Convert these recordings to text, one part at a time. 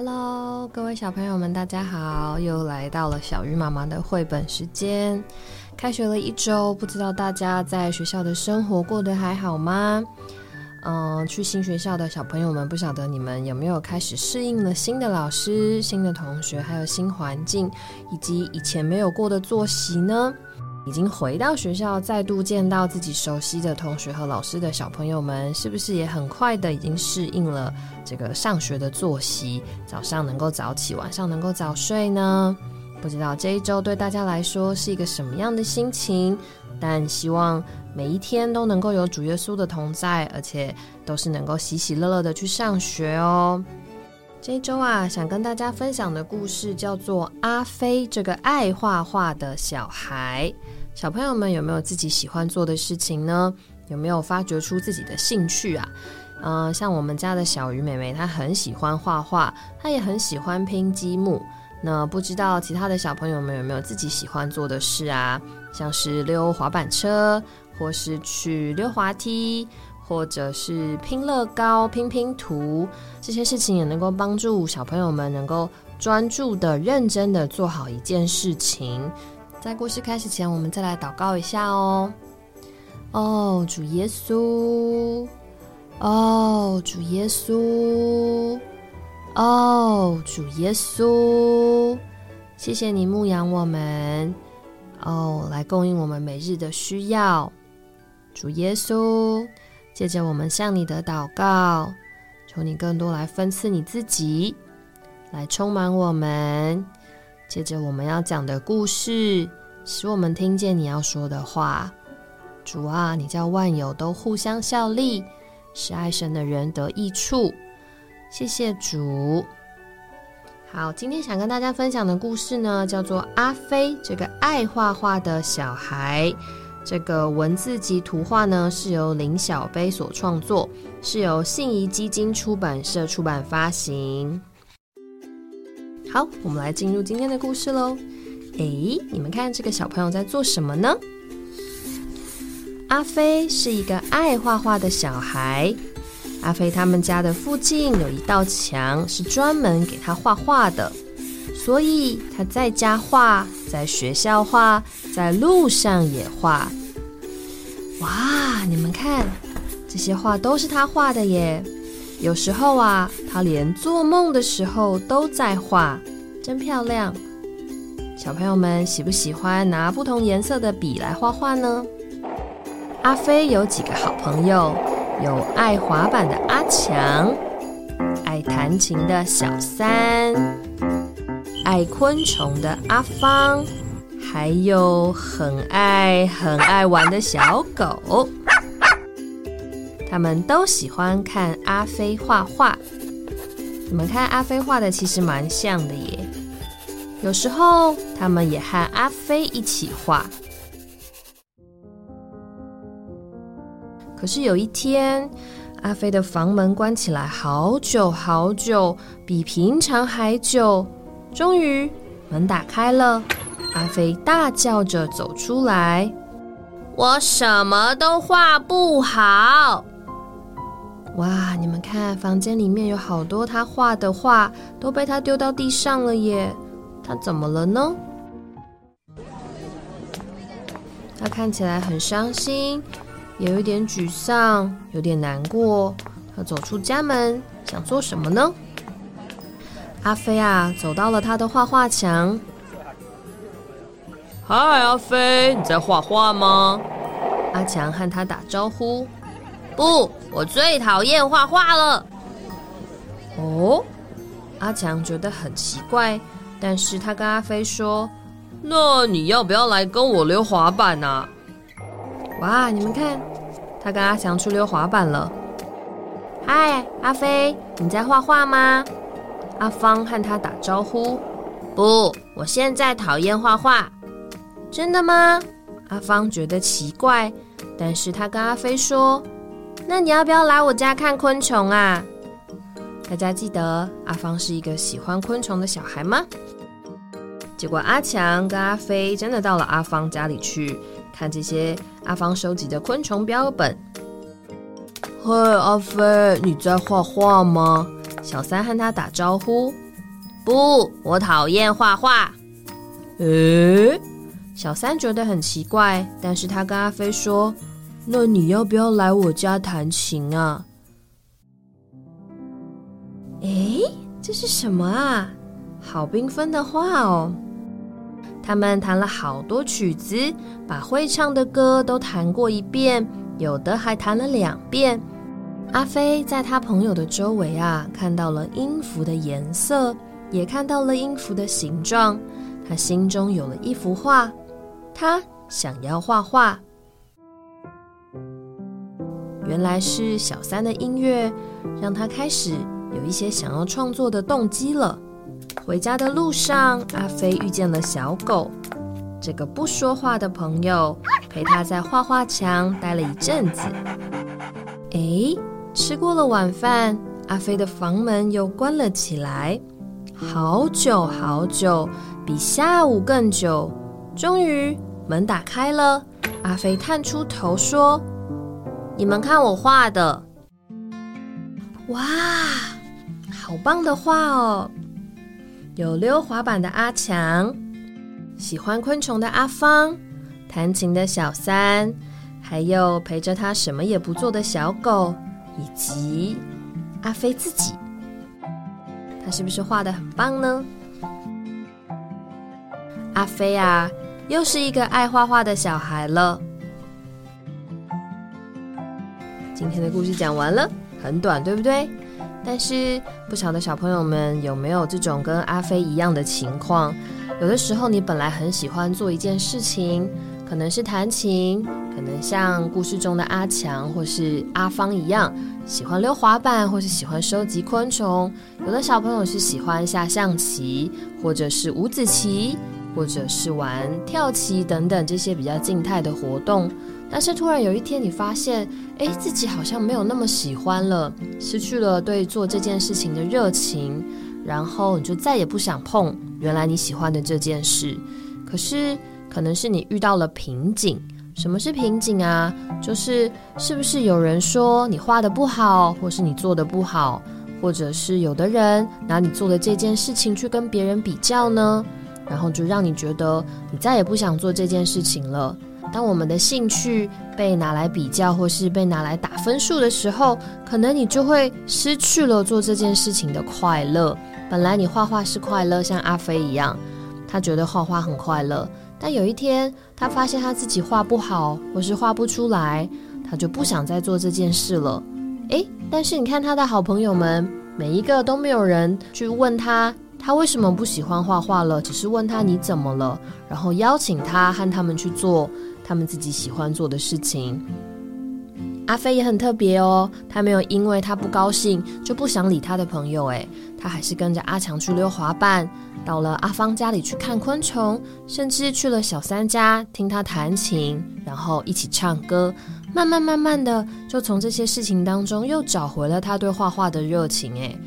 Hello，各位小朋友们，大家好！又来到了小鱼妈妈的绘本时间。开学了一周，不知道大家在学校的生活过得还好吗？嗯，去新学校的小朋友们，不晓得你们有没有开始适应了新的老师、新的同学，还有新环境，以及以前没有过的作息呢？已经回到学校，再度见到自己熟悉的同学和老师的小朋友们，是不是也很快的已经适应了这个上学的作息？早上能够早起，晚上能够早睡呢？不知道这一周对大家来说是一个什么样的心情？但希望每一天都能够有主耶稣的同在，而且都是能够喜喜乐乐的去上学哦。这一周啊，想跟大家分享的故事叫做阿飞这个爱画画的小孩。小朋友们有没有自己喜欢做的事情呢？有没有发掘出自己的兴趣啊？嗯，像我们家的小鱼妹妹，她很喜欢画画，她也很喜欢拼积木。那不知道其他的小朋友们有没有自己喜欢做的事啊？像是溜滑板车，或是去溜滑梯，或者是拼乐高、拼拼图，这些事情也能够帮助小朋友们能够专注的、认真的做好一件事情。在故事开始前，我们再来祷告一下哦。哦，主耶稣，哦，主耶稣，哦，主耶稣，谢谢你牧养我们，哦，来供应我们每日的需要。主耶稣，借着我们向你的祷告，求你更多来分赐你自己，来充满我们。接着我们要讲的故事，使我们听见你要说的话。主啊，你叫万有都互相效力，使爱神的人得益处。谢谢主。好，今天想跟大家分享的故事呢，叫做阿飞这个爱画画的小孩。这个文字及图画呢，是由林小杯所创作，是由信宜基金出版社出版发行。好，我们来进入今天的故事喽。哎，你们看这个小朋友在做什么呢？阿飞是一个爱画画的小孩。阿飞他们家的附近有一道墙，是专门给他画画的，所以他在家画，在学校画，在路上也画。哇，你们看，这些画都是他画的耶！有时候啊，连做梦的时候都在画，真漂亮。小朋友们喜不喜欢拿不同颜色的笔来画画呢？阿飞有几个好朋友，有爱滑板的阿强，爱弹琴的小三，爱昆虫的阿芳，还有很爱很爱玩的小狗。他们都喜欢看阿飞画画。你们看阿飞画的其实蛮像的耶。有时候他们也和阿飞一起画。可是有一天，阿飞的房门关起来好久好久，比平常还久。终于门打开了，阿飞大叫着走出来：“我什么都画不好。”哇！你们看，房间里面有好多他画的画，都被他丢到地上了耶！他怎么了呢？他看起来很伤心，有一点沮丧，有点难过。他走出家门，想做什么呢？阿飞啊，走到了他的画画墙。嗨，阿飞，你在画画吗？阿强和他打招呼。不，我最讨厌画画了。哦，阿强觉得很奇怪，但是他跟阿飞说：“那你要不要来跟我溜滑板啊？”哇，你们看，他跟阿强去溜滑板了。嗨，阿飞，你在画画吗？阿芳和他打招呼。不，我现在讨厌画画。真的吗？阿芳觉得奇怪，但是他跟阿飞说。那你要不要来我家看昆虫啊？大家记得阿芳是一个喜欢昆虫的小孩吗？结果阿强跟阿飞真的到了阿芳家里去看这些阿芳收集的昆虫标本。嘿，阿飞，你在画画吗？小三和他打招呼。不，我讨厌画画。诶，小三觉得很奇怪，但是他跟阿飞说：“那你要不要来我家弹琴啊？”诶，这是什么啊？好缤纷的画哦！他们弹了好多曲子，把会唱的歌都弹过一遍，有的还弹了两遍。阿飞在他朋友的周围啊，看到了音符的颜色，也看到了音符的形状。他心中有了一幅画，他想要画画。原来是小三的音乐，让他开始有一些想要创作的动机了。回家的路上，阿飞遇见了小狗，这个不说话的朋友陪他在画画墙待了一阵子。哎，吃过了晚饭，阿飞的房门又关了起来，好久好久，比下午更久。终于门打开了，阿飞探出头说：“你们看我画的，哇，好棒的画哦！”有溜滑板的阿强，喜欢昆虫的阿芳，弹琴的小三，还有陪着他什么也不做的小狗，以及阿飞自己。他是不是画的很棒呢？阿飞啊，又是一个爱画画的小孩了。今天的故事讲完了，很短，对不对？但是不晓得小朋友们有没有这种跟阿飞一样的情况？有的时候你本来很喜欢做一件事情，可能是弹琴，可能像故事中的阿强或是阿芳一样，喜欢溜滑板或是喜欢收集昆虫。有的小朋友是喜欢下象棋，或者是五子棋，或者是玩跳棋等等这些比较静态的活动。但是突然有一天，你发现，哎，自己好像没有那么喜欢了，失去了对做这件事情的热情，然后你就再也不想碰原来你喜欢的这件事。可是，可能是你遇到了瓶颈。什么是瓶颈啊？就是是不是有人说你画的不好，或是你做的不好，或者是有的人拿你做的这件事情去跟别人比较呢？然后就让你觉得你再也不想做这件事情了。当我们的兴趣被拿来比较，或是被拿来打分数的时候，可能你就会失去了做这件事情的快乐。本来你画画是快乐，像阿飞一样，他觉得画画很快乐。但有一天，他发现他自己画不好，或是画不出来，他就不想再做这件事了。诶，但是你看他的好朋友们，每一个都没有人去问他。他为什么不喜欢画画了？只是问他你怎么了，然后邀请他和他们去做他们自己喜欢做的事情。阿飞也很特别哦，他没有因为他不高兴就不想理他的朋友，诶，他还是跟着阿强去溜滑板，到了阿芳家里去看昆虫，甚至去了小三家听他弹琴，然后一起唱歌。慢慢慢慢的，就从这些事情当中又找回了他对画画的热情，诶。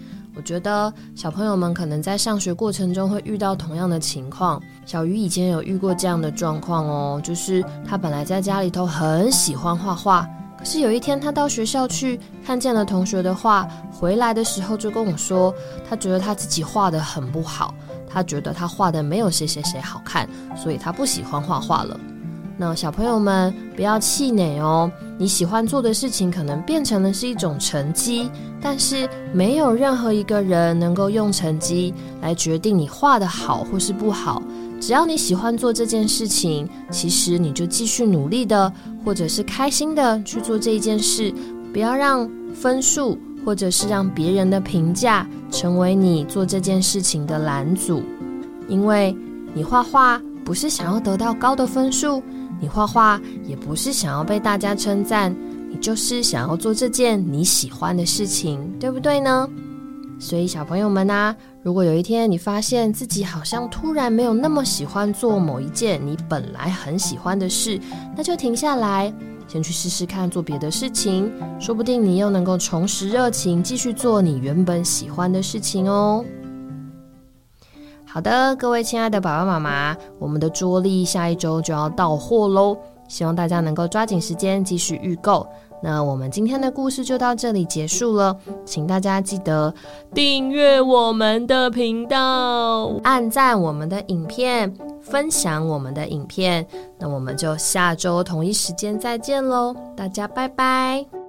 我觉得小朋友们可能在上学过程中会遇到同样的情况。小鱼以前有遇过这样的状况哦，就是他本来在家里头很喜欢画画，可是有一天他到学校去看见了同学的画，回来的时候就跟我说，他觉得他自己画的很不好，他觉得他画的没有谁谁谁好看，所以他不喜欢画画了。那小朋友们不要气馁哦，你喜欢做的事情可能变成了是一种成绩，但是没有任何一个人能够用成绩来决定你画的好或是不好。只要你喜欢做这件事情，其实你就继续努力的，或者是开心的去做这一件事，不要让分数或者是让别人的评价成为你做这件事情的拦阻，因为你画画不是想要得到高的分数。你画画也不是想要被大家称赞，你就是想要做这件你喜欢的事情，对不对呢？所以小朋友们啊，如果有一天你发现自己好像突然没有那么喜欢做某一件你本来很喜欢的事，那就停下来，先去试试看做别的事情，说不定你又能够重拾热情，继续做你原本喜欢的事情哦。好的，各位亲爱的爸爸妈妈，我们的桌历下一周就要到货喽，希望大家能够抓紧时间继续预购。那我们今天的故事就到这里结束了，请大家记得订阅我们的频道，按赞我们的影片，分享我们的影片。那我们就下周同一时间再见喽，大家拜拜。